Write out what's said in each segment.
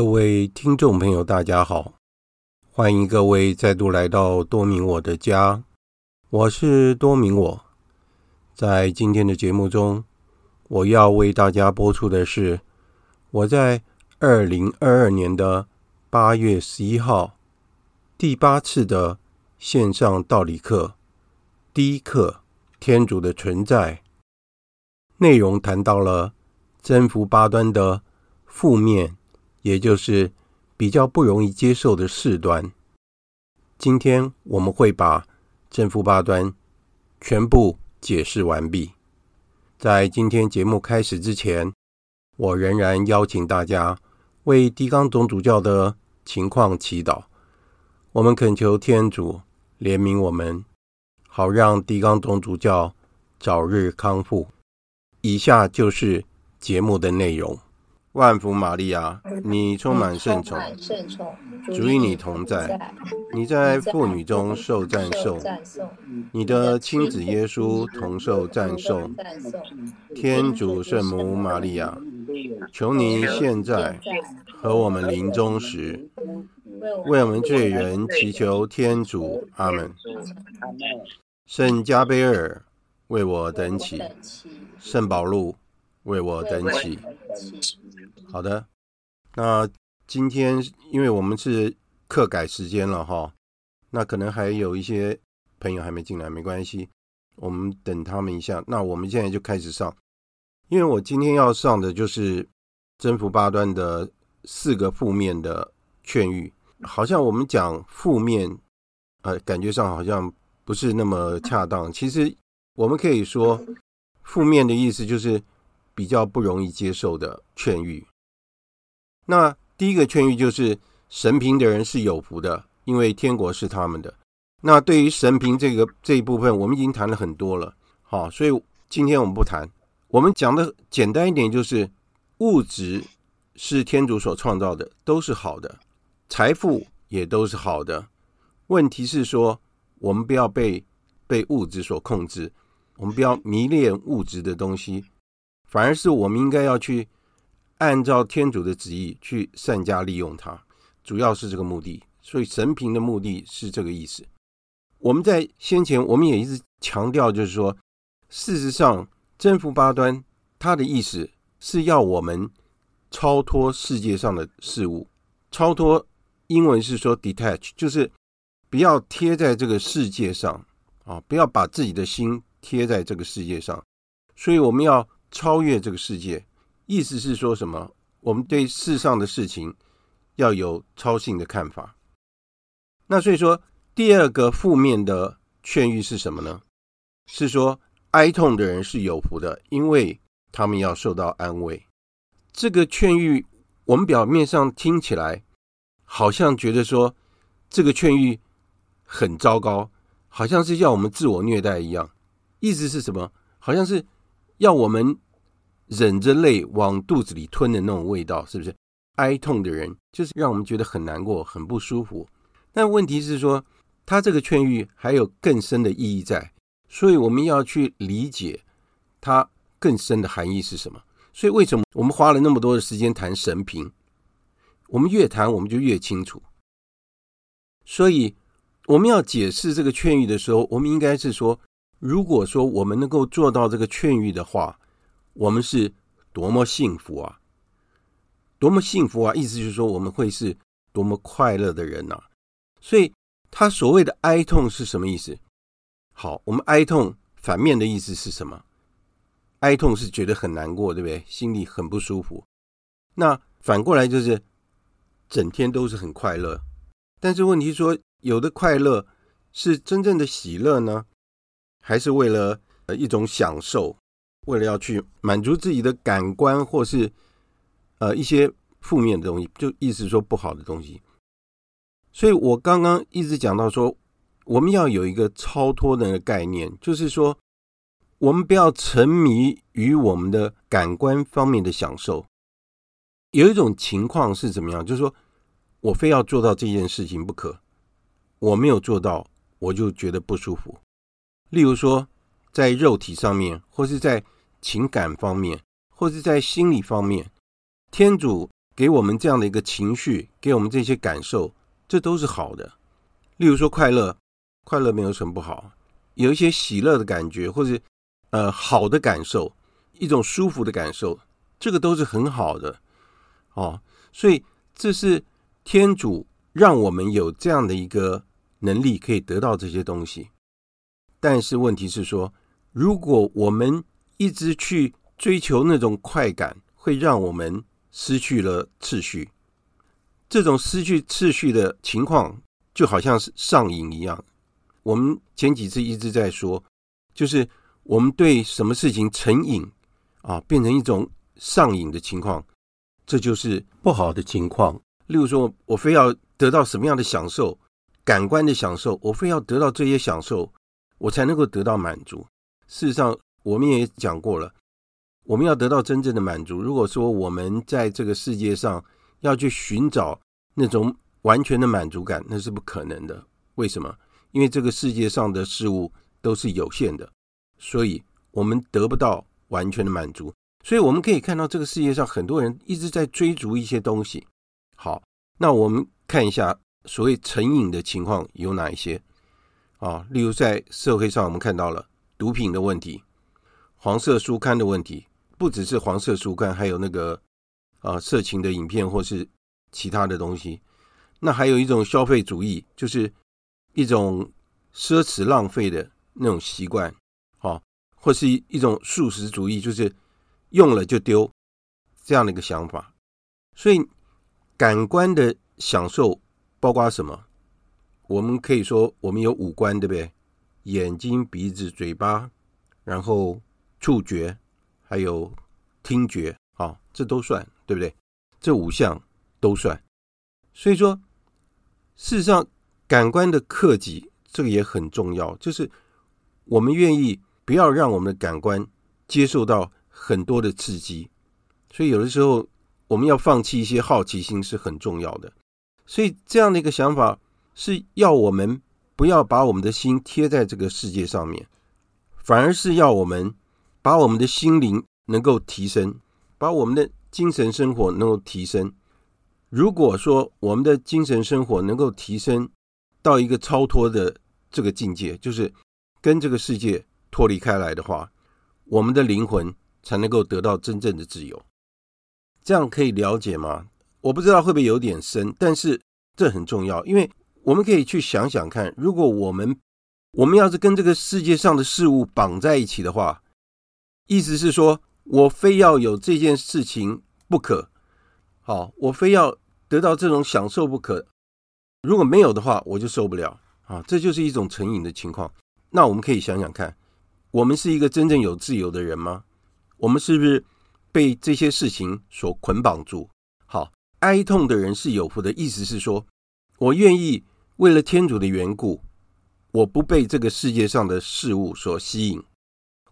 各位听众朋友，大家好，欢迎各位再度来到多明我的家，我是多明我。在今天的节目中，我要为大家播出的是我在二零二二年的八月十一号第八次的线上道理课第一课《天主的存在》，内容谈到了征服八端的负面。也就是比较不容易接受的事端。今天我们会把正负八端全部解释完毕。在今天节目开始之前，我仍然邀请大家为狄刚总主教的情况祈祷。我们恳求天主怜悯我们，好让狄刚总主教早日康复。以下就是节目的内容。万福玛利亚，你充满圣宠，主与你同在，你在妇女中受赞颂，你的亲子耶稣同受赞颂。天主圣母玛利亚，求你现在和我们临终时，为我们罪人祈求天主。阿门。圣加贝尔，为我等起。圣保禄，为我等祈。好的，那今天因为我们是课改时间了哈，那可能还有一些朋友还没进来，没关系，我们等他们一下。那我们现在就开始上，因为我今天要上的就是征服八端的四个负面的劝喻，好像我们讲负面，呃，感觉上好像不是那么恰当。其实我们可以说，负面的意思就是比较不容易接受的劝喻。那第一个劝喻就是神贫的人是有福的，因为天国是他们的。那对于神贫这个这一部分，我们已经谈了很多了，好，所以今天我们不谈。我们讲的简单一点，就是物质是天主所创造的，都是好的，财富也都是好的。问题是说，我们不要被被物质所控制，我们不要迷恋物质的东西，反而是我们应该要去。按照天主的旨意去善加利用它，主要是这个目的。所以神贫的目的是这个意思。我们在先前我们也一直强调，就是说，事实上征服八端它的意思是要我们超脱世界上的事物，超脱英文是说 detach，就是不要贴在这个世界上啊，不要把自己的心贴在这个世界上。所以我们要超越这个世界。意思是说什么？我们对世上的事情要有超性的看法。那所以说，第二个负面的劝喻是什么呢？是说哀痛的人是有福的，因为他们要受到安慰。这个劝喻，我们表面上听起来好像觉得说这个劝喻很糟糕，好像是要我们自我虐待一样。意思是什么？好像是要我们。忍着泪往肚子里吞的那种味道，是不是？哀痛的人就是让我们觉得很难过、很不舒服。但问题是说，他这个劝喻还有更深的意义在，所以我们要去理解它更深的含义是什么。所以为什么我们花了那么多的时间谈神评？我们越谈我们就越清楚。所以我们要解释这个劝喻的时候，我们应该是说，如果说我们能够做到这个劝喻的话。我们是多么幸福啊！多么幸福啊！意思就是说，我们会是多么快乐的人呐！所以，他所谓的哀痛是什么意思？好，我们哀痛反面的意思是什么？哀痛是觉得很难过，对不对？心里很不舒服。那反过来就是整天都是很快乐。但是问题说，有的快乐是真正的喜乐呢，还是为了呃一种享受？为了要去满足自己的感官，或是呃一些负面的东西，就意思说不好的东西。所以我刚刚一直讲到说，我们要有一个超脱的概念，就是说，我们不要沉迷于我们的感官方面的享受。有一种情况是怎么样？就是说我非要做到这件事情不可，我没有做到，我就觉得不舒服。例如说。在肉体上面，或是在情感方面，或是在心理方面，天主给我们这样的一个情绪，给我们这些感受，这都是好的。例如说快乐，快乐没有什么不好，有一些喜乐的感觉，或是呃好的感受，一种舒服的感受，这个都是很好的哦。所以这是天主让我们有这样的一个能力，可以得到这些东西。但是问题是说，如果我们一直去追求那种快感，会让我们失去了秩序。这种失去秩序的情况，就好像是上瘾一样。我们前几次一直在说，就是我们对什么事情成瘾啊，变成一种上瘾的情况，这就是不好的情况。例如说，我非要得到什么样的享受，感官的享受，我非要得到这些享受。我才能够得到满足。事实上，我们也讲过了，我们要得到真正的满足，如果说我们在这个世界上要去寻找那种完全的满足感，那是不可能的。为什么？因为这个世界上的事物都是有限的，所以我们得不到完全的满足。所以我们可以看到，这个世界上很多人一直在追逐一些东西。好，那我们看一下所谓成瘾的情况有哪一些啊？例如在社会上，我们看到了毒品的问题、黄色书刊的问题。不只是黄色书刊，还有那个啊色情的影片或是其他的东西。那还有一种消费主义，就是一种奢侈浪费的那种习惯，啊，或是一种素食主义，就是用了就丢这样的一个想法。所以感官的享受包括什么？我们可以说，我们有五官，对不对？眼睛、鼻子、嘴巴，然后触觉。还有听觉啊，这都算，对不对？这五项都算。所以说，事实上，感官的克己，这个也很重要。就是我们愿意不要让我们的感官接受到很多的刺激。所以有的时候，我们要放弃一些好奇心是很重要的。所以这样的一个想法，是要我们不要把我们的心贴在这个世界上面，反而是要我们。把我们的心灵能够提升，把我们的精神生活能够提升。如果说我们的精神生活能够提升到一个超脱的这个境界，就是跟这个世界脱离开来的话，我们的灵魂才能够得到真正的自由。这样可以了解吗？我不知道会不会有点深，但是这很重要，因为我们可以去想想看，如果我们我们要是跟这个世界上的事物绑在一起的话。意思是说，我非要有这件事情不可，好，我非要得到这种享受不可。如果没有的话，我就受不了啊！这就是一种成瘾的情况。那我们可以想想看，我们是一个真正有自由的人吗？我们是不是被这些事情所捆绑住？好，哀痛的人是有福的。意思是说，我愿意为了天主的缘故，我不被这个世界上的事物所吸引。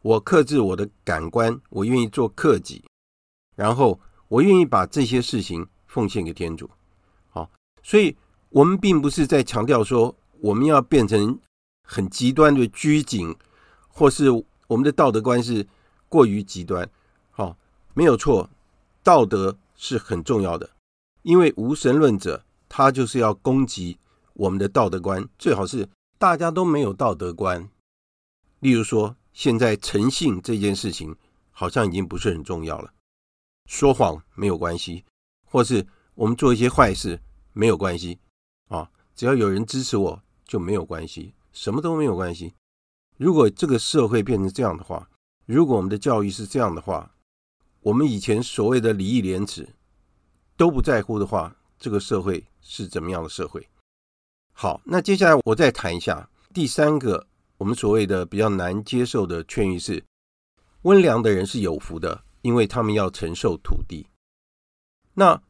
我克制我的感官，我愿意做克己，然后我愿意把这些事情奉献给天主。好，所以我们并不是在强调说我们要变成很极端的拘谨，或是我们的道德观是过于极端。好，没有错，道德是很重要的，因为无神论者他就是要攻击我们的道德观，最好是大家都没有道德观。例如说。现在诚信这件事情好像已经不是很重要了，说谎没有关系，或是我们做一些坏事没有关系啊，只要有人支持我就没有关系，什么都没有关系。如果这个社会变成这样的话，如果我们的教育是这样的话，我们以前所谓的礼义廉耻都不在乎的话，这个社会是怎么样的社会？好，那接下来我再谈一下第三个。我们所谓的比较难接受的劝諭是：温良的人是有福的，因为他们要承受土地。那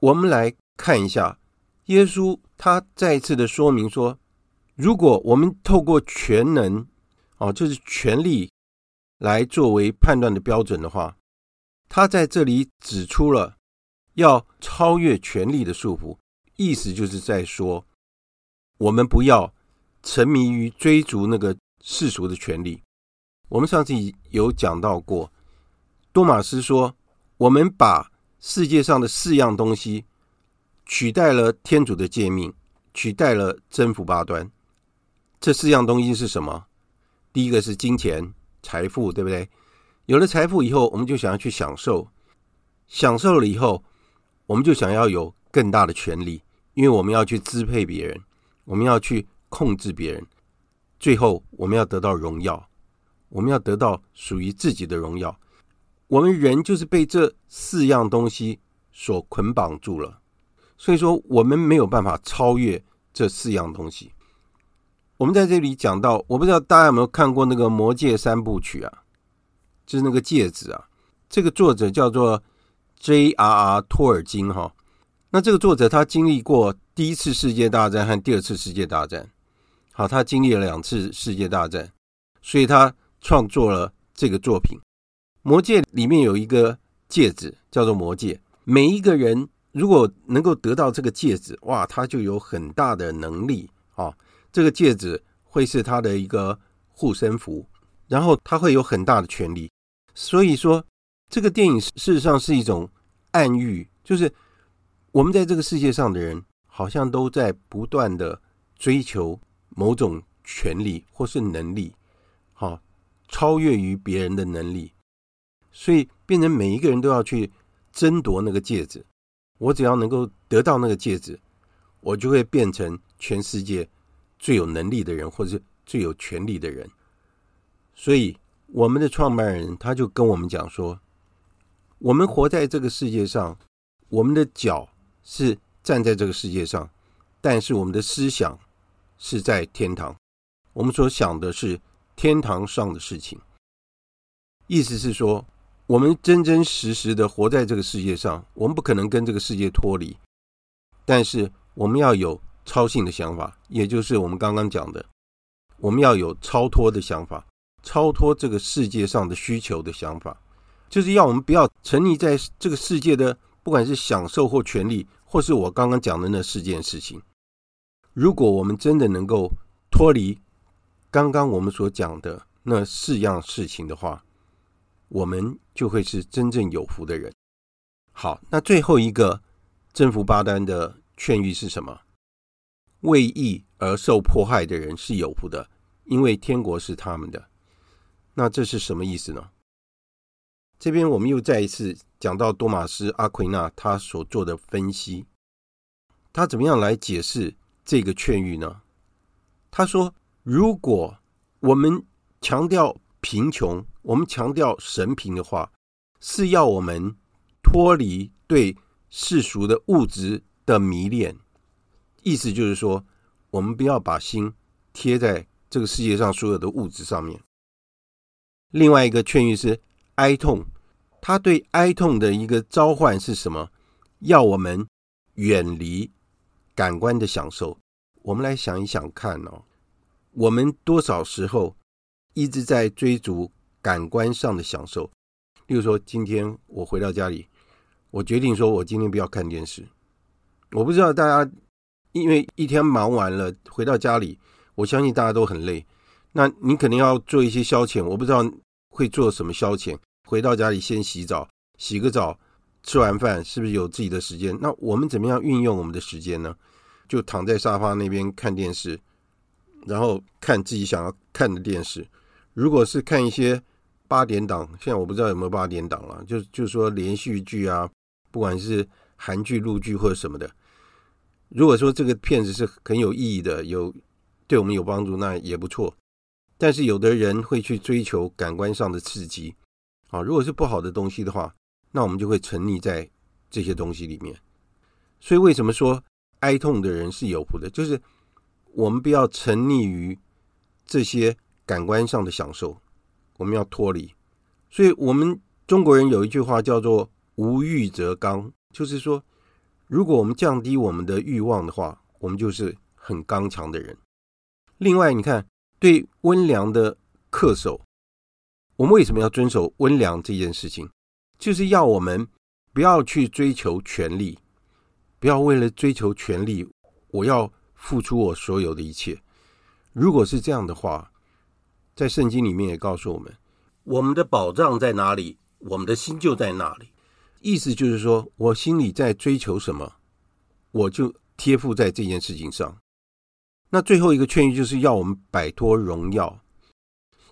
我们来看一下，耶稣他再一次的说明说，如果我们透过权能，哦，就是权力来作为判断的标准的话，他在这里指出了要超越权力的束缚，意思就是在说，我们不要。沉迷于追逐那个世俗的权利，我们上次有讲到过。多马斯说：“我们把世界上的四样东西取代了天主的诫命，取代了征服八端。这四样东西是什么？第一个是金钱、财富，对不对？有了财富以后，我们就想要去享受，享受了以后，我们就想要有更大的权利，因为我们要去支配别人，我们要去。”控制别人，最后我们要得到荣耀，我们要得到属于自己的荣耀。我们人就是被这四样东西所捆绑住了，所以说我们没有办法超越这四样东西。我们在这里讲到，我不知道大家有没有看过那个《魔戒三部曲》啊，就是那个戒指啊。这个作者叫做 J.R.R. 托尔金哈。那这个作者他经历过第一次世界大战和第二次世界大战。好，他经历了两次世界大战，所以他创作了这个作品。魔戒里面有一个戒指叫做魔戒，每一个人如果能够得到这个戒指，哇，他就有很大的能力啊！这个戒指会是他的一个护身符，然后他会有很大的权力。所以说，这个电影事实上是一种暗喻，就是我们在这个世界上的人，好像都在不断的追求某种权利或是能力，好，超越于别人的能力。所以变成每一个人都要去争夺那个戒指，我只要能够得到那个戒指，我就会变成全世界最有能力的人，或者是最有权力的人。所以我们的创办人他就跟我们讲说，我们活在这个世界上，我们的脚是站在这个世界上，但是我们的思想是在天堂，我们所想的是天堂上的事情。意思是说。我们真真实实的活在这个世界上，我们不可能跟这个世界脱离，但是我们要有超性的想法，也就是我们刚刚讲的，我们要有超脱的想法，超脱这个世界上的需求的想法，就是要我们不要沉溺在这个世界的，不管是享受或权利，或是我刚刚讲的那四件事情。如果我们真的能够脱离刚刚我们所讲的那四样事情的话，我们就会是真正有福的人。好，那最后一个征服巴丹的劝諭是什么？为义而受迫害的人是有福的，因为天国是他们的。那这是什么意思呢？这边我们又再一次讲到多玛斯·阿奎那他所做的分析，他怎么样来解释这个劝喻呢？他说：如果我们强调贫穷，我们强调神贫的话，是要我们脱离对世俗的物质的迷恋。意思就是说，我们不要把心贴在这个世界上所有的物质上面。另外一个劝諭是哀痛，他对哀痛的一个召唤是什么？要我们远离感官的享受。我们来想一想看哦，我们多少时候一直在追逐。感官上的享受，例如说，今天我回到家里，我决定说，我今天不要看电视。我不知道大家，因为一天忙完了回到家里，我相信大家都很累。那你肯定要做一些消遣，我不知道会做什么消遣。回到家里先洗澡，洗个澡，吃完饭是不是有自己的时间？那我们怎么样运用我们的时间呢？就躺在沙发那边看电视，然后看自己想要看的电视。如果是看一些。八点档，现在我不知道有没有八点档了。就就说连续剧啊，不管是韩剧、陆剧或者什么的，如果说这个片子是很有意义的，有对我们有帮助，那也不错。但是有的人会去追求感官上的刺激，啊，如果是不好的东西的话，那我们就会沉溺在这些东西里面。所以为什么说哀痛的人是有福的？就是我们不要沉溺于这些感官上的享受。我们要脱离，所以我们中国人有一句话叫做“无欲则刚”，就是说，如果我们降低我们的欲望的话，我们就是很刚强的人。另外，你看，对温良的恪守，我们为什么要遵守温良这件事情？就是要我们不要去追求权力，不要为了追求权力，我要付出我所有的一切。如果是这样的话，在圣经里面也告诉我们，我们的宝藏在哪里，我们的心就在哪里。意思就是说，我心里在追求什么，我就贴附在这件事情上。那最后一个劝諭就是要我们摆脱荣耀，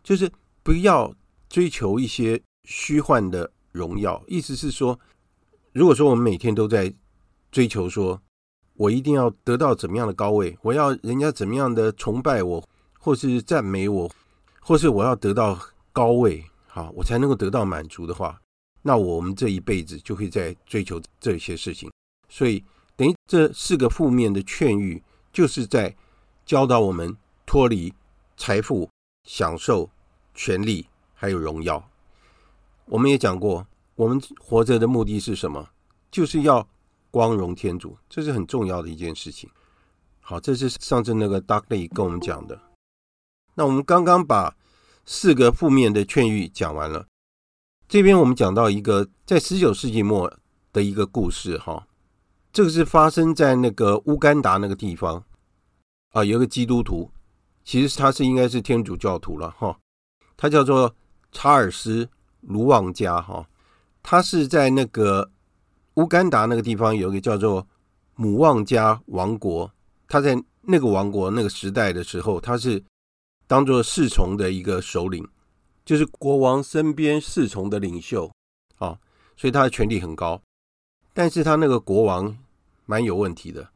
就是不要追求一些虚幻的荣耀。意思是说，如果说我们每天都在追求说，我一定要得到怎么样的高位，我要人家怎么样的崇拜我，或是赞美我。或是我要得到高位，好，我才能够得到满足的话，那我们这一辈子就会在追求这些事情。所以，等于这四个负面的劝喻，就是在教导我们脱离财富、享受、权力还有荣耀。我们也讲过，我们活着的目的是什么？就是要光荣天主，这是很重要的一件事情。好，这是上次那个 Dudley 跟我们讲的。那我们刚刚把四个负面的劝喻讲完了，这边我们讲到一个在十九世纪末的一个故事，哈，这个是发生在那个乌干达那个地方啊，有个基督徒，其实他是应该是天主教徒了，哈，他叫做查尔斯卢旺加，哈，他是在那个乌干达那个地方有一个叫做姆旺加王国，他在那个王国那个时代的时候，他是当做侍从的一个首领。就是国王身边侍从的领袖，啊，所以他的权力很高。但是他那个国王蛮有问题的，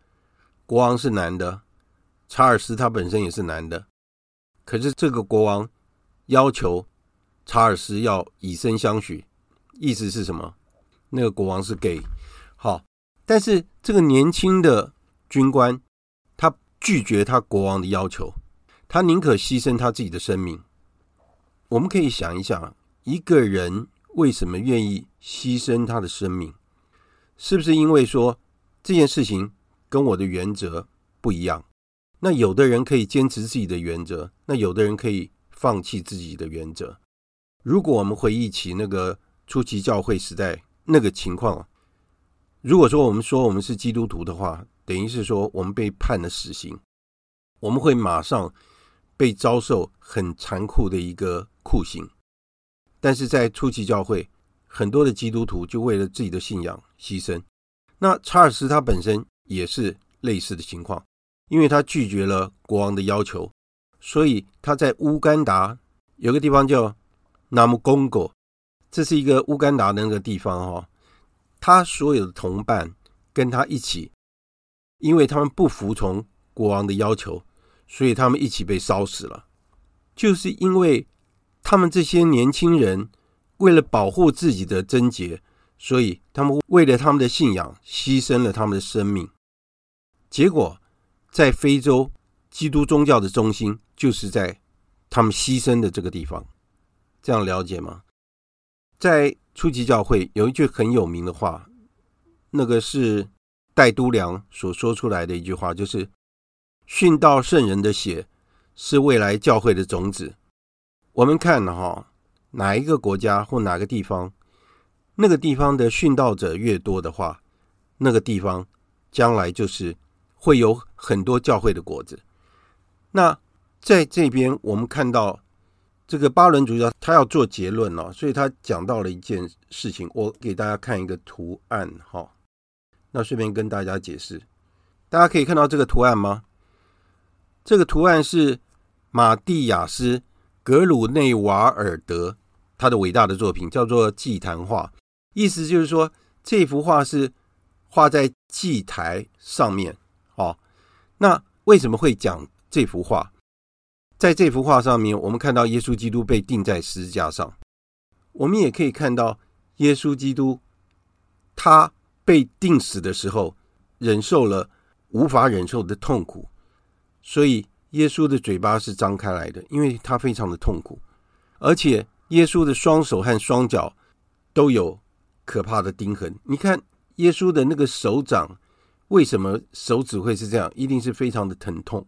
国王是男的，查尔斯他本身也是男的，可是这个国王要求查尔斯要以身相许，意思是什么？那个国王是 gay，好，但是这个年轻的军官他拒绝他国王的要求，他宁可牺牲他自己的生命。我们可以想一想，一个人为什么愿意牺牲他的生命？是不是因为说这件事情跟我的原则不一样？那有的人可以坚持自己的原则，那有的人可以放弃自己的原则。如果我们回忆起那个初期教会时代那个情况，如果说我们说我们是基督徒的话，等于是说我们被判了死刑，我们会马上被遭受很残酷的一个。酷刑，但是在初期教会，很多的基督徒就为了自己的信仰牺牲。那查尔斯他本身也是类似的情况，因为他拒绝了国王的要求，所以他在乌干达有个地方叫那么公果，这是一个乌干达的那个地方哈。他所有的同伴跟他一起，因为他们不服从国王的要求，所以他们一起被烧死了，就是因为。他们这些年轻人为了保护自己的贞洁，所以他们为了他们的信仰牺牲了他们的生命。结果，在非洲，基督宗教的中心就是在他们牺牲的这个地方。这样了解吗？在初级教会有一句很有名的话，那个是戴都良所说出来的一句话，就是“殉道圣人的血是未来教会的种子”。我们看哈，哪一个国家或哪个地方，那个地方的殉道者越多的话，那个地方将来就是会有很多教会的果子。那在这边，我们看到这个巴伦主教他要做结论了，所以他讲到了一件事情。我给大家看一个图案哈，那顺便跟大家解释。大家可以看到这个图案吗？这个图案是马蒂亚斯。格鲁内瓦尔德他的伟大的作品叫做祭坛画，意思就是说这幅画是画在祭台上面。哦，那为什么会讲这幅画？在这幅画上面，我们看到耶稣基督被钉在十字架上，我们也可以看到耶稣基督他被钉死的时候，忍受了无法忍受的痛苦，所以。耶稣的嘴巴是张开来的，因为他非常的痛苦，而且耶稣的双手和双脚都有可怕的钉痕。你看耶稣的那个手掌，为什么手指会是这样？一定是非常的疼痛，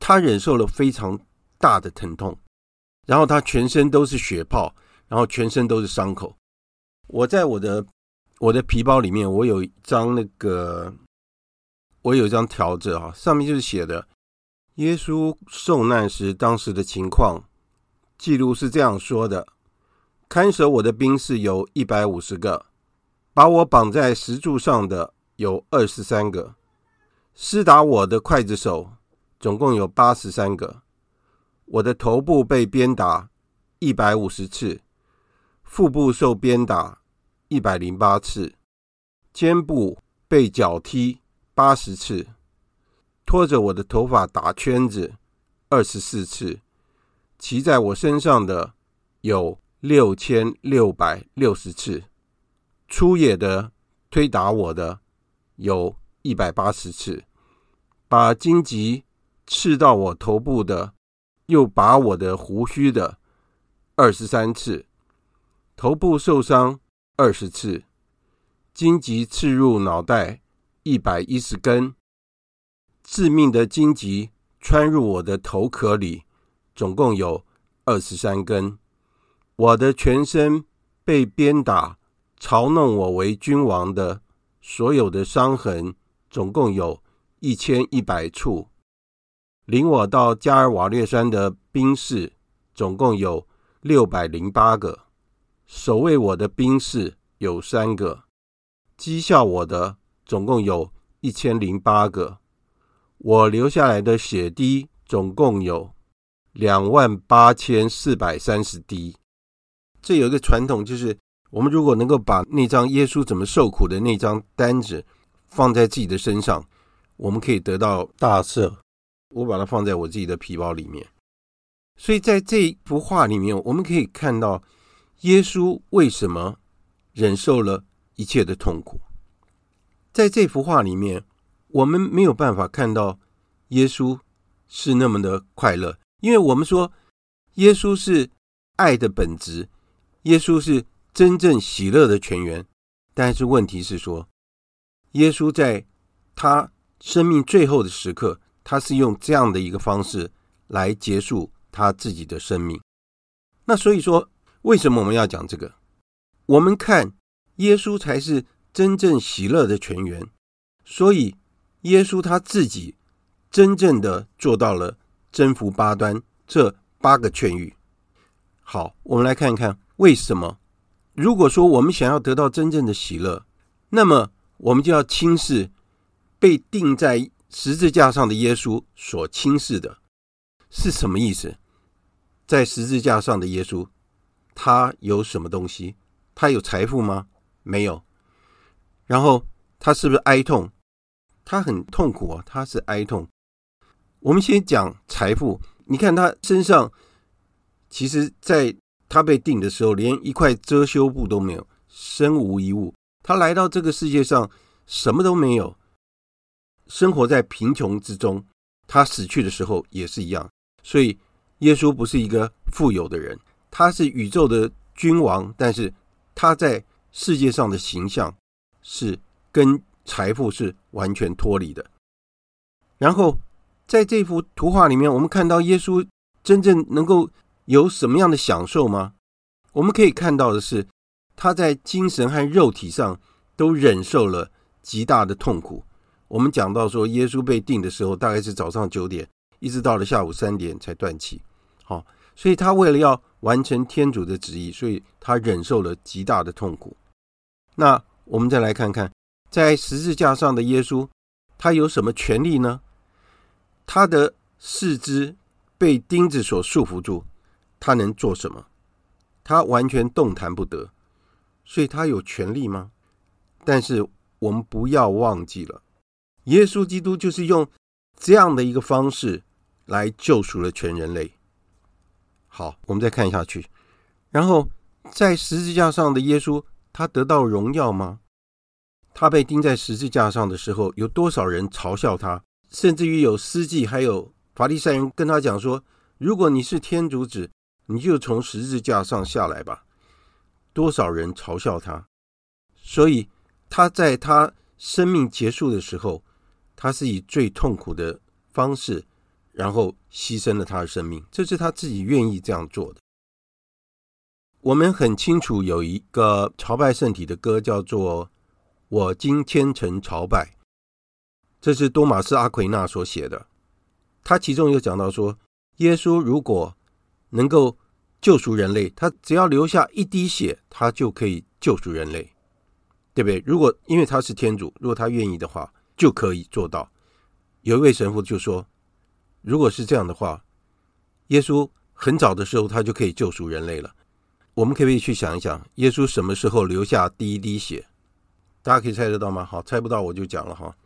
他忍受了非常大的疼痛，然后他全身都是血泡，然后全身都是伤口。我在我的我的皮包里面，我有一张那个，我有一张条子啊，上面就是写的。耶稣受难时，当时的情况记录是这样说的：看守我的兵士有一百五十个，把我绑在石柱上的有二十三个，施打我的刽子手总共有八十三个，我的头部被鞭打一百五十次，腹部受鞭打一百零八次，肩部被脚踢八十次。拖着我的头发打圈子二十四次，骑在我身上的有六千六百六十次，粗野的推打我的有一百八十次，把荆棘刺到我头部的，又拔我的胡须的二十三次，头部受伤二十次，荆棘刺入脑袋一百一十根。致命的荆棘穿入我的头壳里，总共有二十三根。我的全身被鞭打、嘲弄我为君王的所有的伤痕，总共有一千一百处。领我到加尔瓦略山的兵士，总共有六百零八个。守卫我的兵士有三个，讥笑我的总共有一千零八个。我流下来的血滴总共有两万八千四百三十滴。这有一个传统，就是我们如果能够把那张耶稣怎么受苦的那张单子放在自己的身上，我们可以得到大赦。我把它放在我自己的皮包里面。所以在这幅画里面，我们可以看到耶稣为什么忍受了一切的痛苦。在这幅画里面。我们没有办法看到耶稣是那么的快乐，因为我们说耶稣是爱的本质，耶稣是真正喜乐的泉源。但是问题是说，耶稣在他生命最后的时刻，他是用这样的一个方式来结束他自己的生命。那所以说，为什么我们要讲这个？我们看耶稣才是真正喜乐的泉源，所以。耶稣他自己真正的做到了征服八端这八个劝諭。好，我们来看看为什么。如果说我们想要得到真正的喜乐，那么我们就要轻视被钉在十字架上的耶稣所轻视的是什么意思？在十字架上的耶稣，他有什么东西？他有财富吗？没有。然后他是不是哀痛？他很痛苦啊，他是哀痛。我们先讲财富，你看他身上，其实在他被钉的时候，连一块遮羞布都没有，身无一物。他来到这个世界上，什么都没有，生活在贫穷之中。他死去的时候也是一样。所以，耶稣不是一个富有的人，他是宇宙的君王，但是他在世界上的形象是跟。财富是完全脱离的。然后，在这幅图画里面，我们看到耶稣真正能够有什么样的享受吗？我们可以看到的是，他在精神和肉体上都忍受了极大的痛苦。我们讲到说，耶稣被定的时候，大概是早上九点，一直到了下午三点才断气。好，所以他为了要完成天主的旨意，所以他忍受了极大的痛苦。那我们再来看看。在十字架上的耶稣，他有什么权利呢？他的四肢被钉子所束缚住，他能做什么？他完全动弹不得，所以他有权利吗？但是我们不要忘记了，耶稣基督就是用这样的一个方式来救赎了全人类。好，我们再看下去。然后在十字架上的耶稣，他得到荣耀吗？他被钉在十字架上的时候，有多少人嘲笑他？甚至于有司祭还有法利赛人跟他讲说：“如果你是天主子，你就从十字架上下来吧。”多少人嘲笑他？所以他在他生命结束的时候，他是以最痛苦的方式，然后牺牲了他的生命。这是他自己愿意这样做的。我们很清楚，有一个朝拜圣体的歌叫做。我今虔诚朝拜，这是多玛斯阿奎那所写的。他其中有讲到说，耶稣如果能够救赎人类，他只要留下一滴血，他就可以救赎人类，对不对？如果因为他是天主，如果他愿意的话，就可以做到。有一位神父就说，如果是这样的话，耶稣很早的时候他就可以救赎人类了。我们可不可以去想一想，耶稣什么时候留下第一滴血？大家可以猜得到吗？好，猜不到我就讲了哈。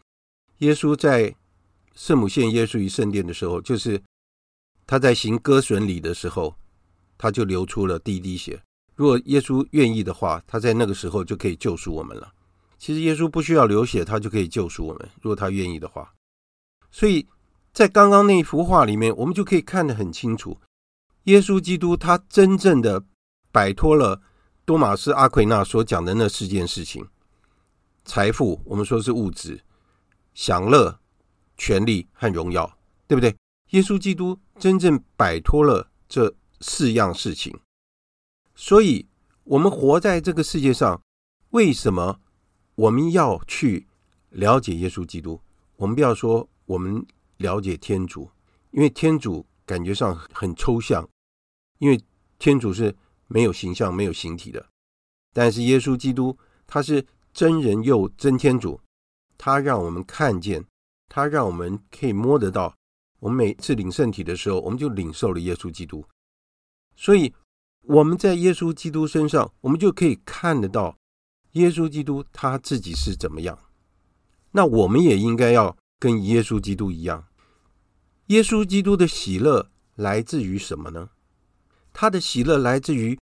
耶稣在圣母献耶稣于圣殿的时候，就是他在行割损礼的时候，他就流出了第一滴血。如果耶稣愿意的话，他在那个时候就可以救赎我们了。其实耶稣不需要流血，他就可以救赎我们。如果他愿意的话，所以在刚刚那一幅画里面，我们就可以看得很清楚，耶稣基督他真正的摆脱了多玛斯阿奎那所讲的那四件事情。财富，我们说是物质、享乐、权力和荣耀，对不对？耶稣基督真正摆脱了这四样事情，所以我们活在这个世界上，为什么我们要去了解耶稣基督？我们不要说我们了解天主，因为天主感觉上很抽象，因为天主是没有形象、没有形体的。但是耶稣基督他是真人又真天主，他让我们看见，他让我们可以摸得到。我们每次领圣体的时候，我们就领受了耶稣基督。所以我们在耶稣基督身上，我们就可以看得到耶稣基督他自己是怎么样。那我们也应该要跟耶稣基督一样。耶稣基督的喜乐来自于什么呢？他的喜乐来自于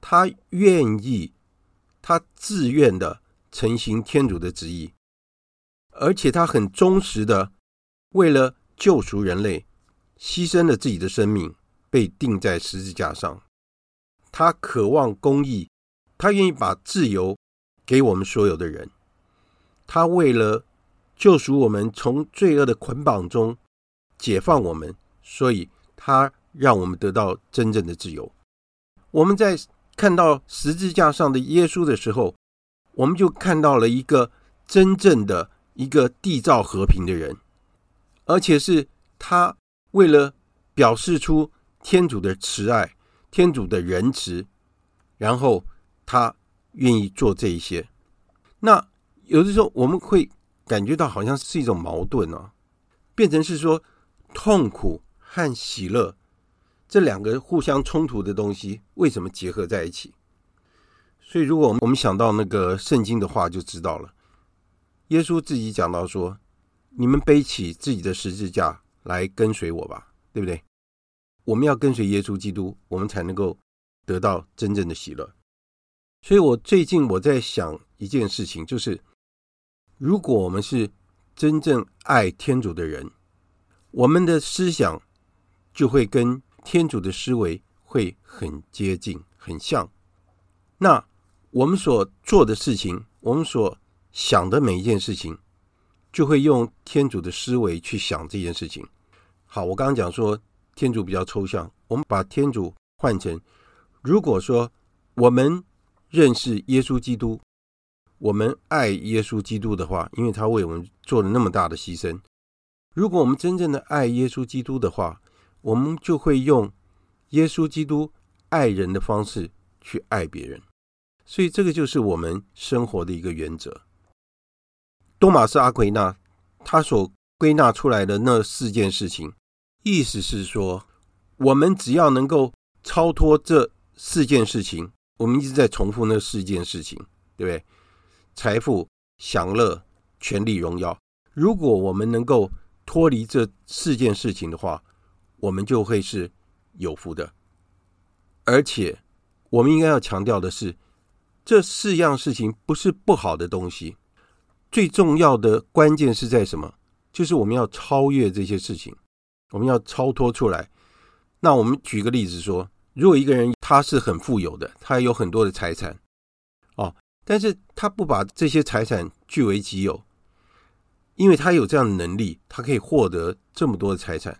他愿意。他自愿的成行天主的旨意，而且他很忠实的为了救赎人类，牺牲了自己的生命，被钉在十字架上。他渴望公义，他愿意把自由给我们所有的人。他为了救赎我们从罪恶的捆绑中解放我们，所以他让我们得到真正的自由。我们在。看到十字架上的耶稣的时候，我们就看到了一个真正的一个缔造和平的人，而且是他为了表示出天主的慈爱、天主的仁慈，然后他愿意做这一些。那有的时候我们会感觉到好像是一种矛盾哦，变成是说痛苦和喜乐。这两个互相冲突的东西为什么结合在一起？所以，如果我们想到那个圣经的话，就知道了。耶稣自己讲到说：“你们背起自己的十字架来跟随我吧，对不对？”我们要跟随耶稣基督，我们才能够得到真正的喜乐。所以我最近我在想一件事情，就是如果我们是真正爱天主的人，我们的思想就会跟。天主的思维会很接近、很像。那我们所做的事情，我们所想的每一件事情，就会用天主的思维去想这件事情。好，我刚刚讲说天主比较抽象，我们把天主换成：如果说我们认识耶稣基督，我们爱耶稣基督的话，因为他为我们做了那么大的牺牲。如果我们真正的爱耶稣基督的话，我们就会用耶稣基督爱人的方式去爱别人，所以这个就是我们生活的一个原则。多马斯阿奎那他所归纳出来的那四件事情，意思是说，我们只要能够超脱这四件事情，我们一直在重复那四件事情，对不对？财富、享乐、权力、荣耀。如果我们能够脱离这四件事情的话，我们就会是有福的，而且我们应该要强调的是，这四样事情不是不好的东西。最重要的关键是在什么？就是我们要超越这些事情，我们要超脱出来。那我们举个例子说，如果一个人他是很富有的，他有很多的财产，哦，但是他不把这些财产据为己有，因为他有这样的能力，他可以获得这么多的财产。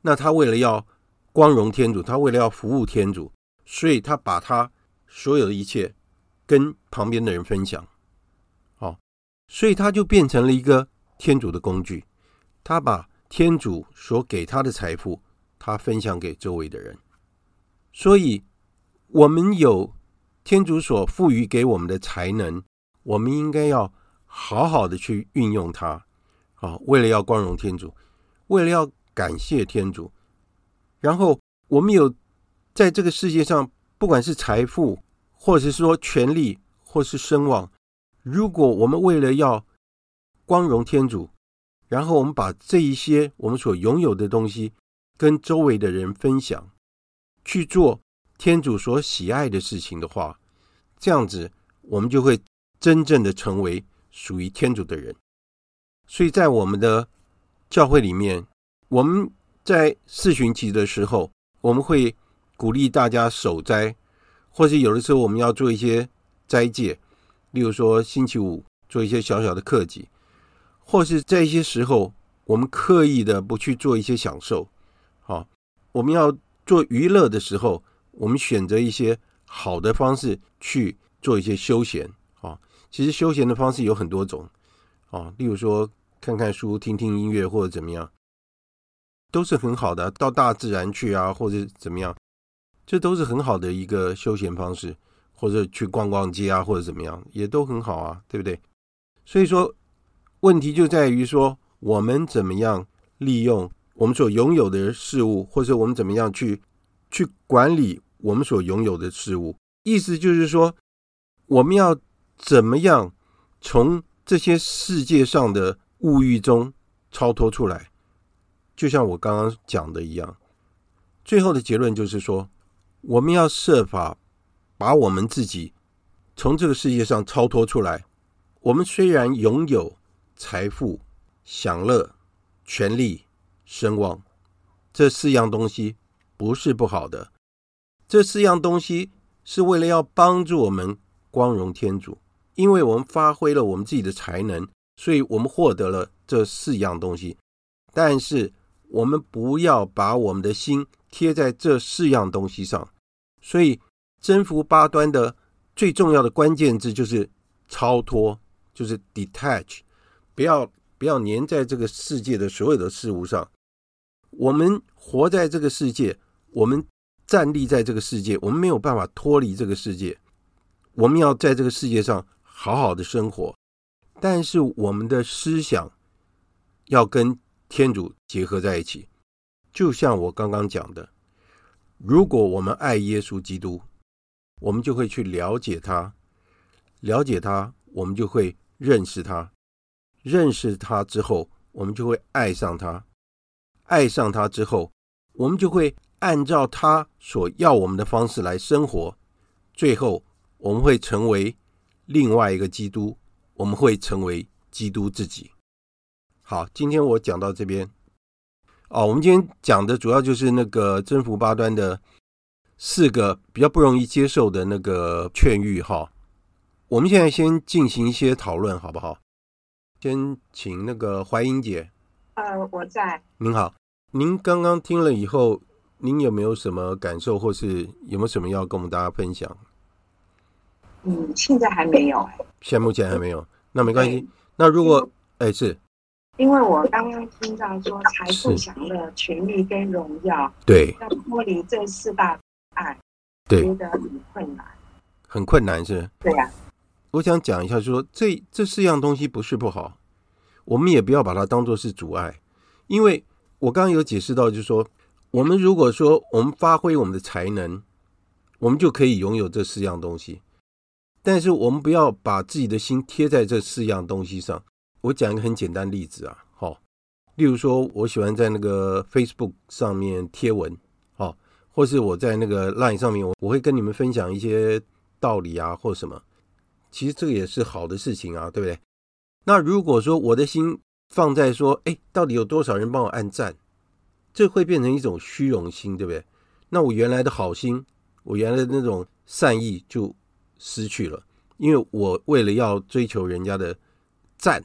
那他为了要光荣天主，他为了要服务天主，所以他把他所有的一切跟旁边的人分享，哦，所以他就变成了一个天主的工具。他把天主所给他的财富，他分享给周围的人。所以，我们有天主所赋予给我们的才能，我们应该要好好的去运用它，啊，为了要光荣天主，为了要。感谢天主，然后我们有在这个世界上，不管是财富，或者是说权力，或是声望，如果我们为了要光荣天主，然后我们把这一些我们所拥有的东西跟周围的人分享，去做天主所喜爱的事情的话，这样子我们就会真正的成为属于天主的人。所以在我们的教会里面。我们在四旬期的时候，我们会鼓励大家守斋，或是有的时候我们要做一些斋戒，例如说星期五做一些小小的克己，或是在一些时候我们刻意的不去做一些享受。好，我们要做娱乐的时候，我们选择一些好的方式去做一些休闲啊。其实休闲的方式有很多种啊，例如说看看书、听听音乐或者怎么样，都是很好的。到大自然去啊，或者怎么样，这都是很好的一个休闲方式。或者去逛逛街啊，或者怎么样，也都很好啊，对不对？所以说，问题就在于说，我们怎么样利用我们所拥有的事物，或者我们怎么样去去管理我们所拥有的事物。意思就是说，我们要怎么样从这些世界上的物欲中超脱出来？就像我刚刚讲的一样，最后的结论就是说，我们要设法。把我们自己从这个世界上超脱出来。我们虽然拥有财富、享乐、权力、声望，这四样东西不是不好的。这四样东西是为了要帮助我们光荣天主，因为我们发挥了我们自己的才能，所以我们获得了这四样东西。但是我们不要把我们的心贴在这四样东西上，所以。征服八端的最重要的关键字就是超脱，就是 detach，不要不要粘在这个世界的所有的事物上。我们活在这个世界，我们站立在这个世界，我们没有办法脱离这个世界。我们要在这个世界上好好的生活，但是我们的思想要跟天主结合在一起。就像我刚刚讲的，如果我们爱耶稣基督。我们就会去了解他，了解他，我们就会认识他，认识他之后，我们就会爱上他，爱上他之后，我们就会按照他所要我们的方式来生活，最后我们会成为另外一个基督，我们会成为基督自己。好，今天我讲到这边。哦，我们今天讲的主要就是那个征服八端的。四个比较不容易接受的那个劝喻哈，我们现在先进行一些讨论，好不好？先请那个怀英姐。呃，我在。您好，您刚刚听了以后，您有没有什么感受，或是有没有什么要跟我们大家分享？嗯，现在还没有哎。现在目前还没有，那没关系。那如果哎是，因为我刚刚听到说财富、享乐、权力跟荣耀，对，要脱离这四大。爱，对，觉得很困难，很困难是？对呀、啊。我想讲一下说，说这这四样东西不是不好，我们也不要把它当做是阻碍，因为我刚刚有解释到，就是说，我们如果说我们发挥我们的才能，我们就可以拥有这四样东西，但是我们不要把自己的心贴在这四样东西上。我讲一个很简单例子啊，好，例如说，我喜欢在那个 Facebook 上面贴文。或是我在那个 Line 上面，我我会跟你们分享一些道理啊，或什么。其实这个也是好的事情啊，对不对？那如果说我的心放在说，哎，到底有多少人帮我按赞，这会变成一种虚荣心，对不对？那我原来的好心，我原来的那种善意就失去了，因为我为了要追求人家的赞，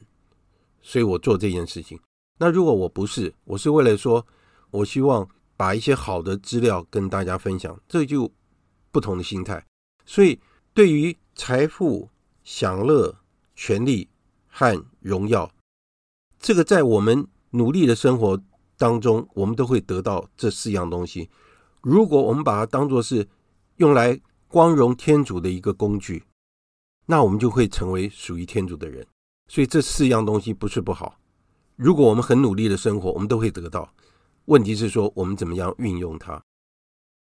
所以我做这件事情。那如果我不是，我是为了说，我希望。把一些好的资料跟大家分享，这就不同的心态。所以，对于财富、享乐、权力和荣耀，这个在我们努力的生活当中，我们都会得到这四样东西。如果我们把它当做是用来光荣天主的一个工具，那我们就会成为属于天主的人。所以，这四样东西不是不好。如果我们很努力的生活，我们都会得到。问题是说，我们怎么样运用它？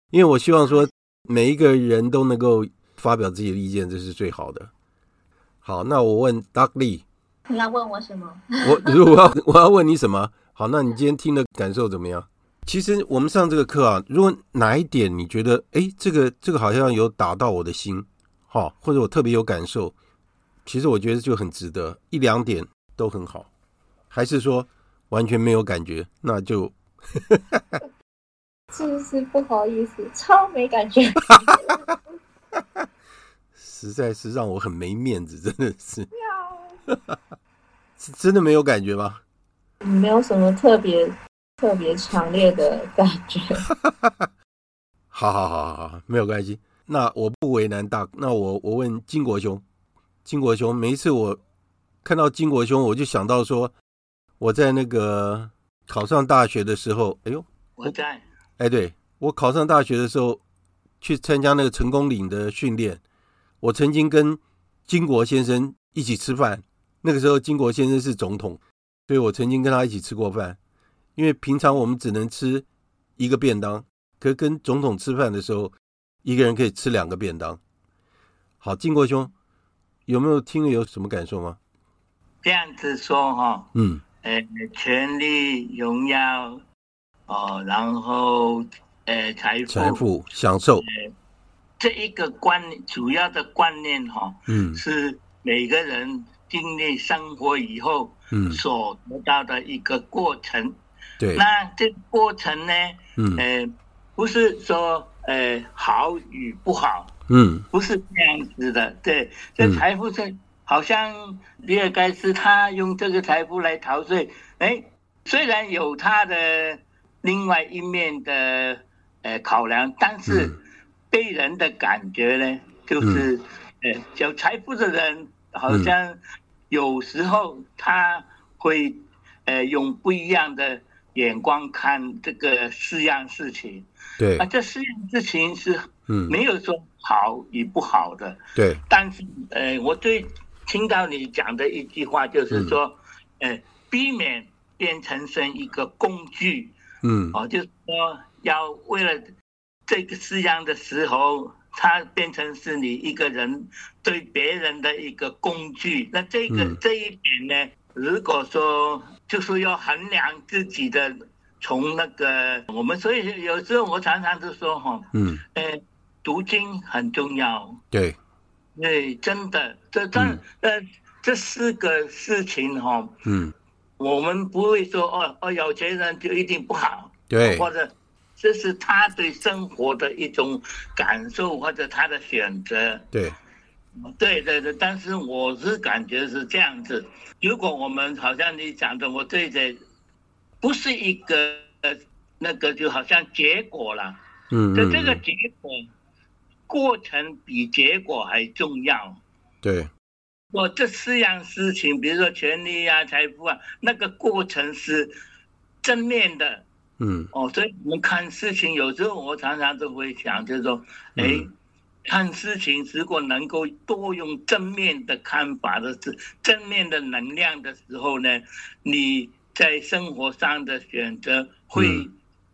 因为我希望说，每一个人都能够发表自己的意见，这是最好的。好，那我问 Doug Lee，你要问我什么？我如果要我要问你什么？好，那你今天听的感受怎么样？其实我们上这个课啊，如果哪一点你觉得，哎，这个这个好像有打到我的心，好，或者我特别有感受，其实我觉得就很值得，一两点都很好。还是说完全没有感觉，那就。是不是不好意思，超没感觉，实在是让我很没面子，真的是 是真的没有感觉吗？没有什么特别特别强烈的感觉。好好好好好，没有关系。那我不为难大，那我我问金国兄，金国兄，每一次我看到金国兄，我就想到说，我在那个考上大学的时候，哎呦，我在，哎，对，我考上大学的时候去参加那个成功岭的训练，我曾经跟金国先生一起吃饭，那个时候金国先生是总统，所以我曾经跟他一起吃过饭，因为平常我们只能吃一个便当。可跟总统吃饭的时候，一个人可以吃两个便当。好，金国兄，有没有听了有什么感受吗？这样子说哈，嗯，呃，权力、荣耀，哦，然后呃，财富、财富、享受，呃，这一个观念，主要的观念哈，嗯，是每个人经历生活以后，嗯，所得到的一个过程。嗯、对，那这个过程呢，嗯，呃。不是说呃好与不好，嗯，不是这样子的。对，这财富是好像比尔盖茨他用这个财富来逃税，哎，虽然有他的另外一面的呃考量，但是被人的感觉呢，就是呃有财富的人好像有时候他会呃用不一样的眼光看这个四样事情。对。啊，这四样事情是嗯。没有说好与不好的，对。但是呃，我最听到你讲的一句话就是说，嗯、呃，避免变成成一个工具，嗯，哦，就是说要为了这个四样的时候，它变成是你一个人对别人的一个工具。那这个、嗯、这一点呢，如果说就是要衡量自己的。从那个我们，所以有时候我常常就说哈，嗯，呃，读经很重要，对，对，真的，这这呃这四个事情哈，嗯，我们不会说哦哦有钱人就一定不好，对，或者这是他对生活的一种感受或者他的选择，对，对对对，但是我是感觉是这样子，如果我们好像你讲的，我对着。不是一个那个就好像结果了，嗯，就这个结果过程比结果还重要。对，我这四样事情，比如说权利啊、财富啊，那个过程是正面的，嗯，哦，所以我们看事情有时候我常常都会想，就是说，哎，看事情如果能够多用正面的看法的是正面的能量的时候呢，你。在生活上的选择会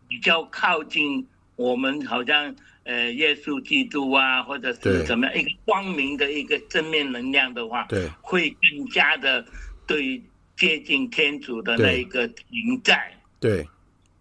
比较靠近我们，好像呃耶稣基督啊，或者是怎么样一个光明的一个正面能量的话，对，会更加的对接近天主的那一个存在，对，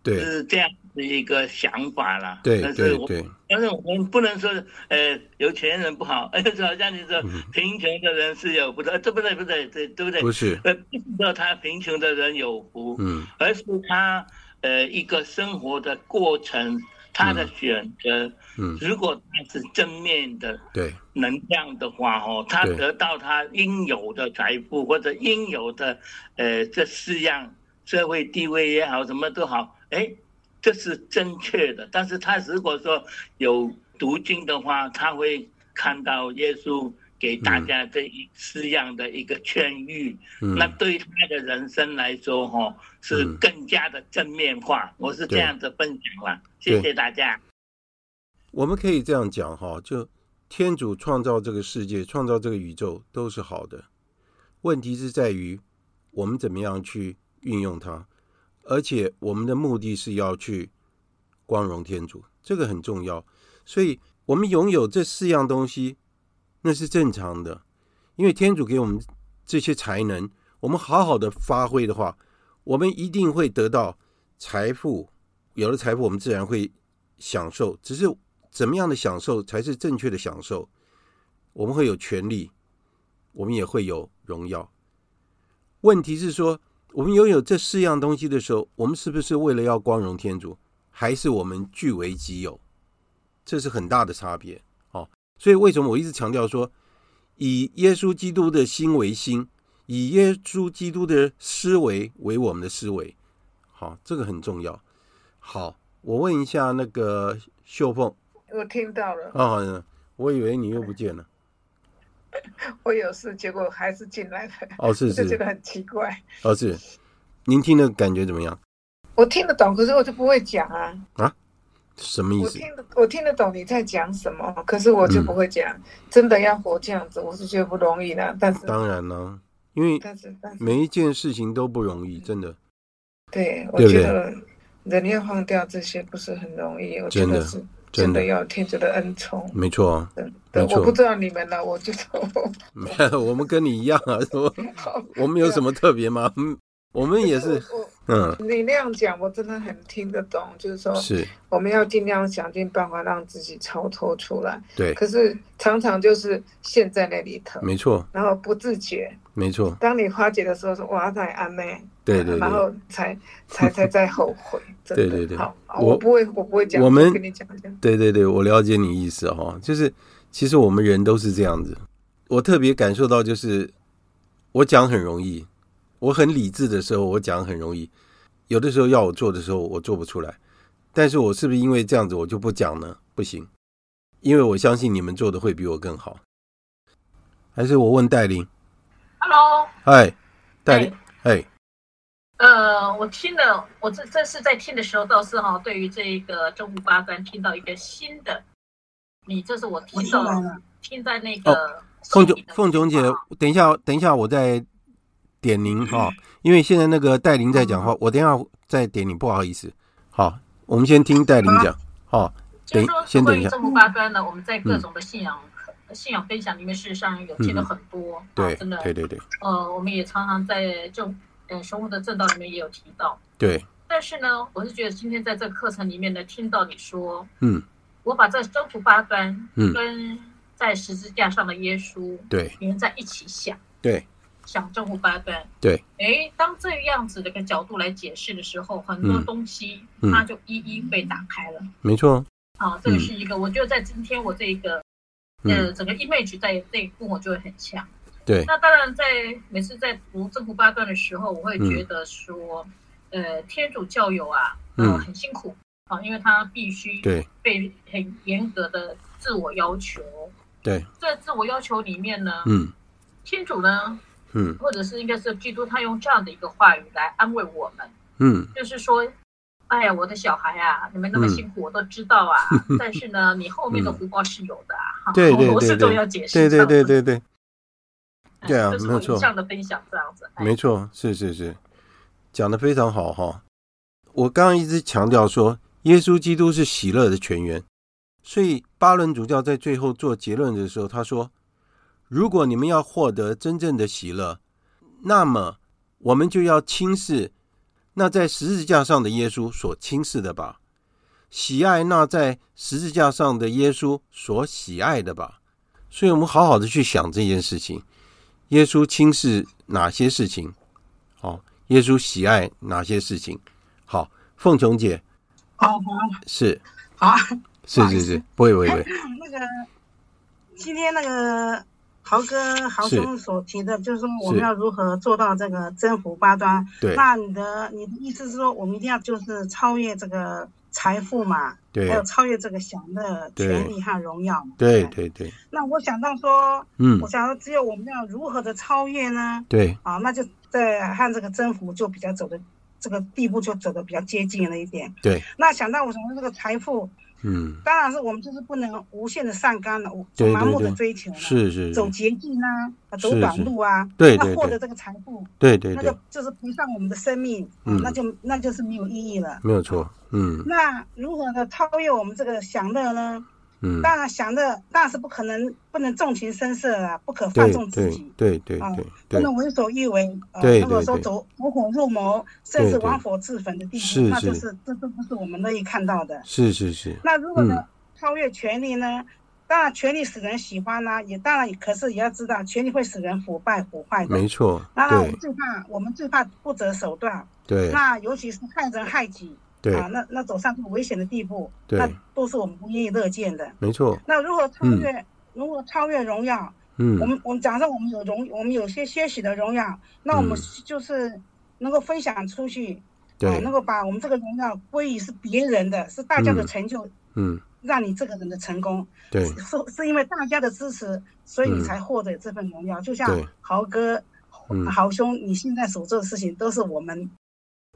对，是这样的一个想法啦。对，但是我对，对，但是我们不能说呃有钱人不好，呃就好像你说贫穷的人是有不对，这不对不对，对对不对？不是，呃不是说他贫穷的人有福，嗯，而是他呃一个生活的过程，他的选择，嗯，如果他是正面的对。能量的话，哦，他得到他应有的财富或者应有的呃这四样社会地位也好，什么都好，哎。这是正确的，但是他如果说有读经的话，他会看到耶稣给大家这一四样的一个劝喻，嗯、那对他的人生来说，哈，是更加的正面化。嗯、我是这样子分享了，谢谢大家。我们可以这样讲哈，就天主创造这个世界，创造这个宇宙都是好的，问题是在于我们怎么样去运用它。而且我们的目的是要去光荣天主，这个很重要。所以，我们拥有这四样东西，那是正常的。因为天主给我们这些才能，我们好好的发挥的话，我们一定会得到财富。有了财富，我们自然会享受。只是怎么样的享受才是正确的享受？我们会有权利，我们也会有荣耀。问题是说，我们拥有这四样东西的时候，我们是不是为了要光荣天主，还是我们据为己有？这是很大的差别哦。所以为什么我一直强调说，以耶稣基督的心为心，以耶稣基督的思维为我们的思维？好，这个很重要。好，我问一下那个秀凤，我听到了。哦，我以为你又不见了。我有事，结果还是进来了。哦，是 是，就觉得很奇怪。哦，是。您听的感觉怎么样？我听得懂，可是我就不会讲啊。啊？什么意思？我听得我听得懂你在讲什么，可是我就不会讲。嗯、真的要活这样子，我是觉得不容易的。但是当然了，因为每一件事情都不容易，真的。对，我觉得人要放掉这些不是很容易。我觉得是真的要天主的恩宠。没错啊，对，我不知道你们呢，我就说。没有，我们跟你一样啊，说 我们有什么特别吗？我们也是。嗯，你那样讲，我真的很听得懂。就是说，是我们要尽量想尽办法让自己超脱出来。对，可是常常就是陷在那里头。没错。然后不自觉。没错。当你化解的时候，说哇塞，阿妹。对对。然后才才才 在后悔。对对对。好，我不会，我不会讲。我们跟你讲讲。对对对，我了解你意思哈，就是其实我们人都是这样子。我特别感受到，就是我讲很容易。我很理智的时候，我讲很容易；有的时候要我做的时候，我做不出来。但是我是不是因为这样子，我就不讲呢？不行，因为我相信你们做的会比我更好。还是我问戴琳？Hello，嗨，戴琳，哎，呃，我听了，我这这是在听的时候，倒是哈，对于这个正五八端听到一个新的，你这是我听到听在那个凤琼凤总姐，等一下，等一下，我再。点您哈，因为现在那个戴琳在讲话，我等一下再点你，不好意思。好，我们先听戴琳讲。好，等先等一下。正五八端呢，我们在各种的信仰信仰分享里面，事实上有听了很多。对，真的，对对对。呃，我们也常常在就呃生活的正道里面也有提到。对。但是呢，我是觉得今天在这个课程里面呢，听到你说，嗯，我把这征服八端，嗯，跟在十字架上的耶稣，对，连在一起想，对。想征服八端，对，哎，当这样子的一个角度来解释的时候，很多东西它就一一被打开了。没错，啊，这个是一个，我觉得在今天我这个呃整个 image 在这一部我就会很强。对，那当然在每次在读正福八段的时候，我会觉得说，呃，天主教友啊，呃，很辛苦啊，因为他必须对被很严格的自我要求。对，在自我要求里面呢，嗯，天主呢。嗯，或者是应该是基督，他用这样的一个话语来安慰我们。嗯，就是说，哎呀，我的小孩啊，你们那么辛苦，我都知道啊。但是呢，你后面的福报是有的啊。对对对，我始终要解释。对对对对对。对啊，没错。这样的分享这样子。没错，是是是，讲的非常好哈。我刚刚一直强调说，耶稣基督是喜乐的泉源，所以巴伦主教在最后做结论的时候，他说。如果你们要获得真正的喜乐，那么我们就要轻视那在十字架上的耶稣所轻视的吧，喜爱那在十字架上的耶稣所喜爱的吧。所以，我们好好的去想这件事情：耶稣轻视哪些事情？哦，耶稣喜爱哪些事情？好，凤琼姐，好，是，好，是是是，不会不会不会。那个，今天那个。豪哥豪兄所提的，就是说我们要如何做到这个征服八端？对，那你的你的意思是说，我们一定要就是超越这个财富嘛？对，还有超越这个享的、权利和荣耀嘛？对对对。那我想到说，嗯，我想到只有我们要如何的超越呢？对，啊，那就在和这个征服就比较走的这个地步就走的比较接近了一点。对，那想到我想到这个财富。嗯，当然是我们就是不能无限的上纲了，盲目的追求了，是是走捷径啊，走短路啊，对，那获得这个财富，对对，那就就是赔上我们的生命，嗯，那就那就是没有意义了，没有错，嗯。那如何的超越我们这个享乐呢？嗯，当然想着，当然是不可能，不能纵情声色啊，不可放纵自己，对对对，不能为所欲为，对，如果说走走火入魔，甚至玩火自焚的地步，那就是这都不是我们乐意看到的，是是是。那如果呢？超越权力呢？当然，权力使人喜欢啦、啊，也当然，可是也要知道，权力会使人腐败腐坏的。没错。那我们最怕，我们最怕不择手段。对。那尤其是害人害己。对。啊，那那走上这个危险的地步，对，那都是我们不愿意乐见的。没错。那如何超越？嗯、如果超越荣耀？嗯。我们我们假设我们有荣，我们有些些许的荣耀，那我们就是能够分享出去，对、啊，能够把我们这个荣耀归于是别人的，是大家的成就。嗯。嗯让你这个人的成功，对，是是因为大家的支持，所以你才获得这份荣耀。嗯、就像豪哥、嗯、豪兄，你现在所做的事情都是我们，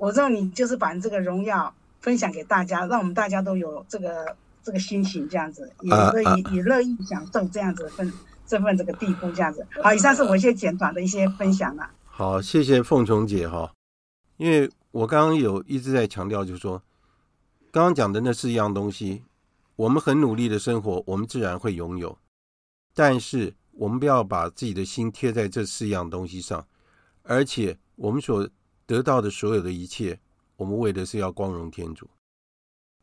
我认为你就是把这个荣耀分享给大家，让我们大家都有这个这个心情，这样子也乐意、啊、也乐意享受这样子的份这份这个地步，这样子。好，以上是我一些简短的一些分享了。好，谢谢凤琼姐哈，因为我刚刚有一直在强调，就是说刚刚讲的那四样东西。我们很努力的生活，我们自然会拥有。但是我们不要把自己的心贴在这四样东西上，而且我们所得到的所有的一切，我们为的是要光荣天主。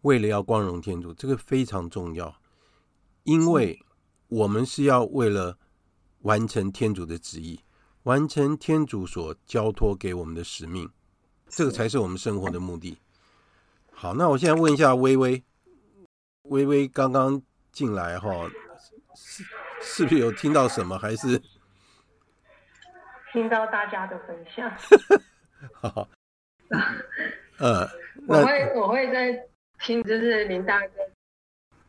为了要光荣天主，这个非常重要，因为我们是要为了完成天主的旨意，完成天主所交托给我们的使命，这个才是我们生活的目的。好，那我现在问一下微微。微微刚刚进来哈，是是不是有听到什么？还是听到大家的分享？好，呃，我会我会在听，就是林大哥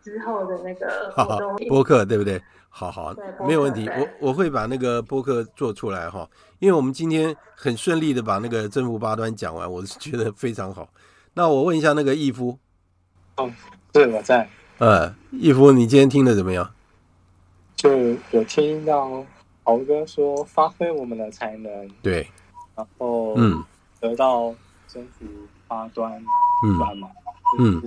之后的那个 好好播客，对不对？好好，没有问题。我我会把那个播客做出来哈，因为我们今天很顺利的把那个正负八端讲完，我是觉得非常好。那我问一下那个义夫，哦。对，我在。呃，义夫，你今天听的怎么样？就有听到豪哥说，发挥我们的才能。对。然后，嗯，得到征服八端，嗯嘛，嗯，就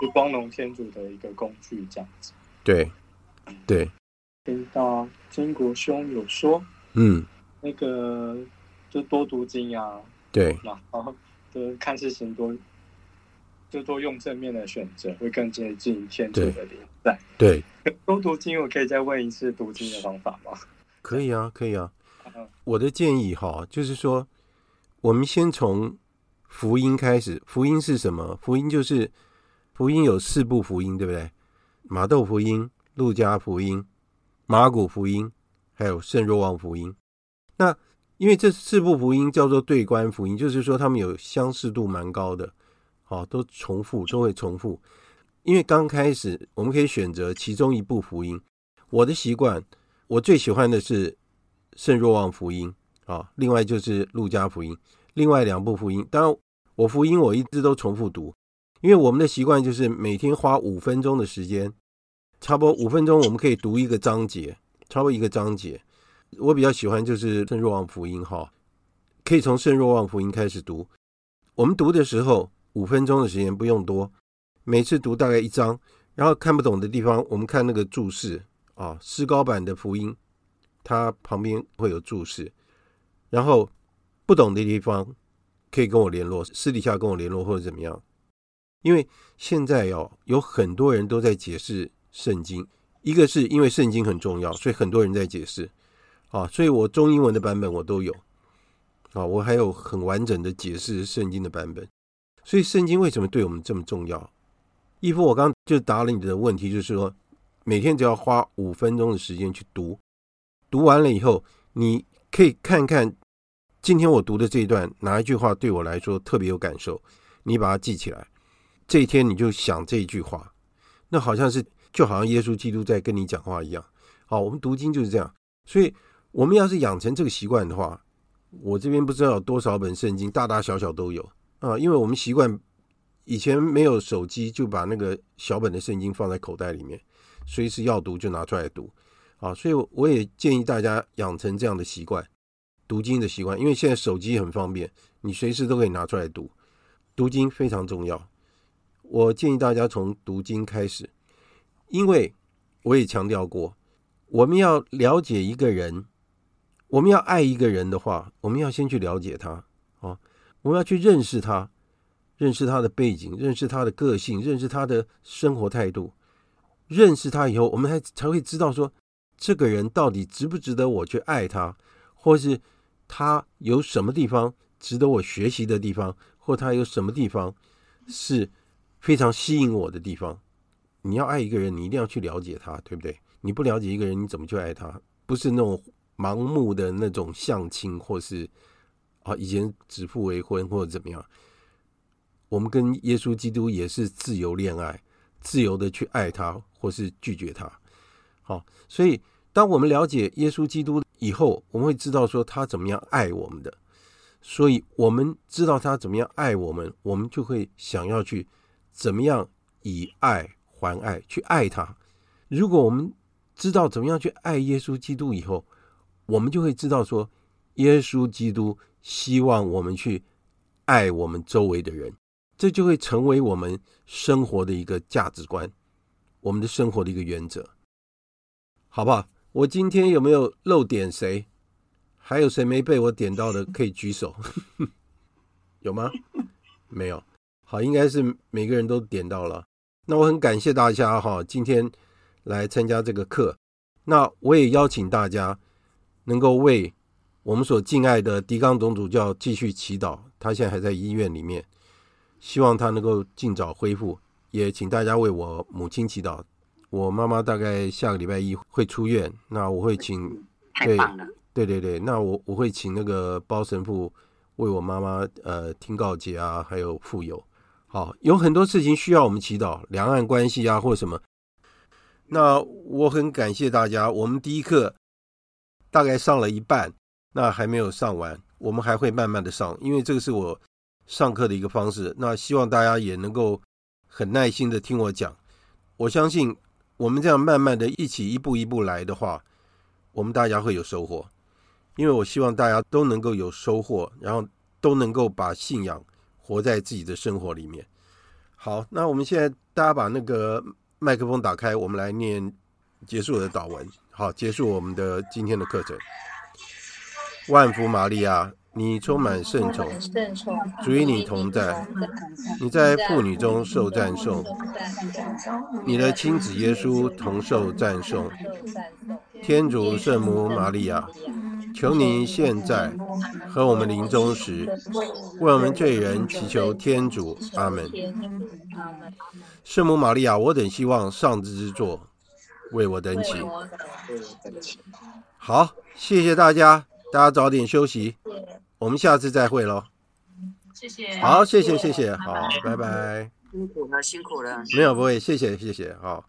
是光荣天主的一个工具，这样子。对，对。听到金国兄有说，嗯，那个就多读经啊。对。然后，就看事情多。就多用正面的选择，会更接近天主的灵在。对，多读经，我可以再问一次读经的方法吗？可以啊，可以啊。我的建议哈，就是说，我们先从福音开始。福音是什么？福音就是福音有四部福音，对不对？马窦福音、路加福音、马古福音，还有圣若望福音。那因为这四部福音叫做对观福音，就是说他们有相似度蛮高的。好，都重复，都会重复。因为刚开始，我们可以选择其中一部福音。我的习惯，我最喜欢的是圣若望福音啊，另外就是路加福音。另外两部福音，当然我福音我一直都重复读，因为我们的习惯就是每天花五分钟的时间，差不多五分钟我们可以读一个章节，差不多一个章节。我比较喜欢就是圣若望福音哈，可以从圣若望福音开始读。我们读的时候。五分钟的时间不用多，每次读大概一章，然后看不懂的地方，我们看那个注释啊，思高版的福音，它旁边会有注释，然后不懂的地方可以跟我联络，私底下跟我联络或者怎么样，因为现在哦，有很多人都在解释圣经，一个是因为圣经很重要，所以很多人在解释。啊，所以我中英文的版本我都有。啊，我还有很完整的解释圣经的版本。所以圣经为什么对我们这么重要？义夫，我刚就答了你的问题，就是说每天只要花五分钟的时间去读，读完了以后，你可以看看今天我读的这一段哪一句话对我来说特别有感受，你把它记起来，这一天你就想这一句话，那好像是就好像耶稣基督在跟你讲话一样。好，我们读经就是这样，所以我们要是养成这个习惯的话，我这边不知道有多少本圣经，大大小小都有。啊，因为我们习惯以前没有手机，就把那个小本的圣经放在口袋里面，随时要读就拿出来读。啊，所以我也建议大家养成这样的习惯，读经的习惯。因为现在手机很方便，你随时都可以拿出来读。读经非常重要，我建议大家从读经开始，因为我也强调过，我们要了解一个人，我们要爱一个人的话，我们要先去了解他。啊。我们要去认识他，认识他的背景，认识他的个性，认识他的生活态度。认识他以后，我们才才会知道说，这个人到底值不值得我去爱他，或是他有什么地方值得我学习的地方，或他有什么地方是非常吸引我的地方。你要爱一个人，你一定要去了解他，对不对？你不了解一个人，你怎么去爱他？不是那种盲目的那种相亲，或是。啊，以前指腹为婚或者怎么样，我们跟耶稣基督也是自由恋爱，自由的去爱他，或是拒绝他。好，所以当我们了解耶稣基督以后，我们会知道说他怎么样爱我们的。所以我们知道他怎么样爱我们，我们就会想要去怎么样以爱还爱，去爱他。如果我们知道怎么样去爱耶稣基督以后，我们就会知道说，耶稣基督希望我们去爱我们周围的人。这就会成为我们生活的一个价值观，我们的生活的一个原则，好不好？我今天有没有漏点谁？还有谁没被我点到的，可以举手，有吗？没有。好，应该是每个人都点到了。那我很感谢大家哈，今天来参加这个课。那我也邀请大家能够为我们所敬爱的狄刚总主教继续祈祷，他现在还在医院里面。希望他能够尽早恢复，也请大家为我母亲祈祷。我妈妈大概下个礼拜一会出院，那我会请，对，对对对，那我我会请那个包神父为我妈妈呃听告解啊，还有傅油。好，有很多事情需要我们祈祷，两岸关系啊或什么。那我很感谢大家，我们第一课大概上了一半，那还没有上完，我们还会慢慢的上，因为这个是我。上课的一个方式，那希望大家也能够很耐心的听我讲。我相信我们这样慢慢的一起一步一步来的话，我们大家会有收获。因为我希望大家都能够有收获，然后都能够把信仰活在自己的生活里面。好，那我们现在大家把那个麦克风打开，我们来念结束的祷文。好，结束我们的今天的课程。万福玛利亚。你充满圣宠，主与你同在。你在妇女中受赞颂，你的亲子耶稣同受赞颂。天主圣母玛利亚，求你现在和我们临终时，为我们罪人祈求天主。阿门。圣母玛利亚，我等希望上帝之作，为我等起。好，谢谢大家，大家早点休息。我们下次再会喽，谢谢。好，谢谢，谢谢，好，拜拜。辛苦了，辛苦了。没有，不会，谢谢，谢谢，好。